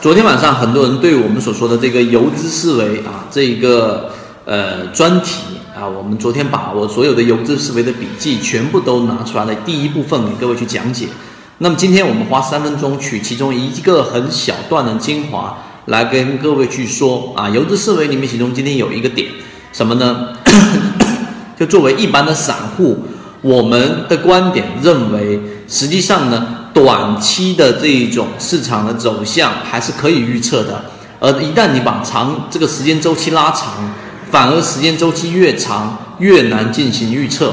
昨天晚上很多人对我们所说的这个游资思维啊，这一个呃专题啊，我们昨天把我所有的游资思维的笔记全部都拿出来了，第一部分给各位去讲解。那么今天我们花三分钟取其中一个很小段的精华来跟各位去说啊，游资思维里面其中今天有一个点什么呢？就作为一般的散户，我们的观点认为，实际上呢。短期的这一种市场的走向还是可以预测的，而一旦你把长这个时间周期拉长，反而时间周期越长越难进行预测。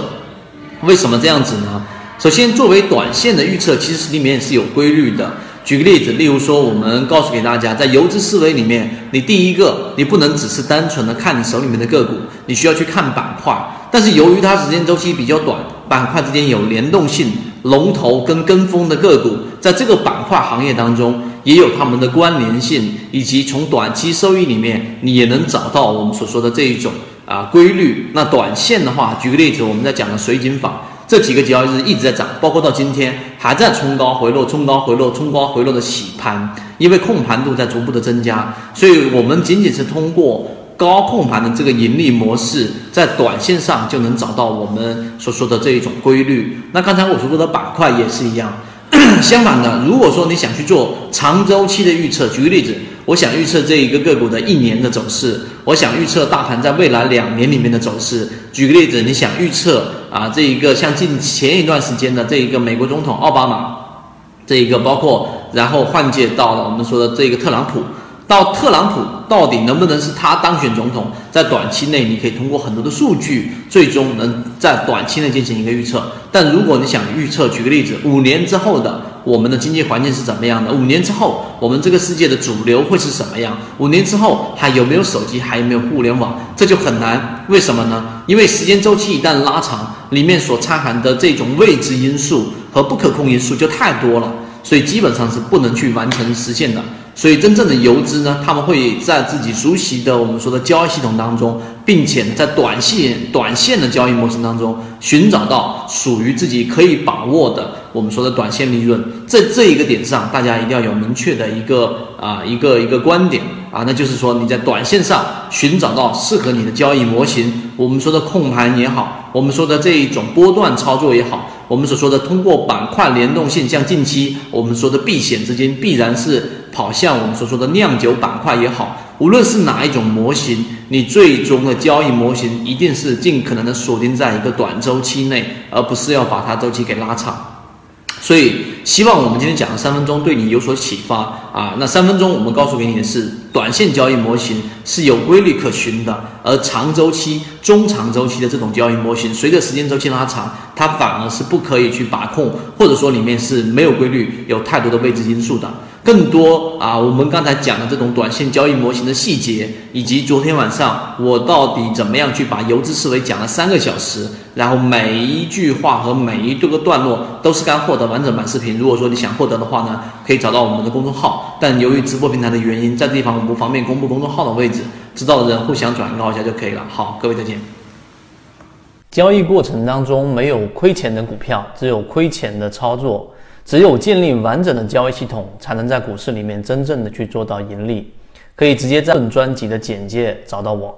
为什么这样子呢？首先，作为短线的预测，其实里面是有规律的。举个例子，例如说，我们告诉给大家，在游资思维里面，你第一个，你不能只是单纯的看你手里面的个股，你需要去看板块。但是由于它时间周期比较短，板块之间有联动性。龙头跟跟风的个股，在这个板块行业当中，也有他们的关联性，以及从短期收益里面，你也能找到我们所说的这一种啊规律。那短线的话，举个例子，我们在讲的水井坊，这几个交易日一直在涨，包括到今天还在冲高回落、冲高回落、冲高回落的洗盘，因为控盘度在逐步的增加，所以我们仅仅是通过。高控盘的这个盈利模式，在短线上就能找到我们所说的这一种规律。那刚才我所说的板块也是一样。相反的，如果说你想去做长周期的预测，举个例子，我想预测这一个个股的一年的走势，我想预测大盘在未来两年里面的走势。举个例子，你想预测啊，这一个像近前一段时间的这一个美国总统奥巴马，这一个包括然后换届到了我们说的这个特朗普。到特朗普到底能不能是他当选总统？在短期内，你可以通过很多的数据，最终能在短期内进行一个预测。但如果你想预测，举个例子，五年之后的我们的经济环境是怎么样的？五年之后，我们这个世界的主流会是什么样？五年之后还有没有手机？还有没有互联网？这就很难。为什么呢？因为时间周期一旦拉长，里面所掺含的这种未知因素和不可控因素就太多了，所以基本上是不能去完成实现的。所以，真正的游资呢，他们会在自己熟悉的我们说的交易系统当中，并且在短线、短线的交易模型当中，寻找到属于自己可以把握的我们说的短线利润。在这一个点上，大家一定要有明确的一个啊一个一个观点啊，那就是说你在短线上寻找到适合你的交易模型，我们说的控盘也好，我们说的这一种波段操作也好。我们所说的通过板块联动性，像近期我们说的避险资金，必然是跑向我们所说的酿酒板块也好，无论是哪一种模型，你最终的交易模型一定是尽可能的锁定在一个短周期内，而不是要把它周期给拉长。所以，希望我们今天讲的三分钟对你有所启发啊！那三分钟我们告诉给你的是，短线交易模型是有规律可循的，而长周期、中长周期的这种交易模型，随着时间周期拉长，它反而是不可以去把控，或者说里面是没有规律，有太多的未知因素的。更多啊，我们刚才讲的这种短线交易模型的细节，以及昨天晚上我到底怎么样去把游资思维讲了三个小时，然后每一句话和每一个段落都是该获得完整版视频。如果说你想获得的话呢，可以找到我们的公众号，但由于直播平台的原因，在这地方我不方便公布公众号的位置，知道的人互相转告一下就可以了。好，各位再见。交易过程当中没有亏钱的股票，只有亏钱的操作。只有建立完整的交易系统，才能在股市里面真正的去做到盈利。可以直接在本专辑的简介找到我。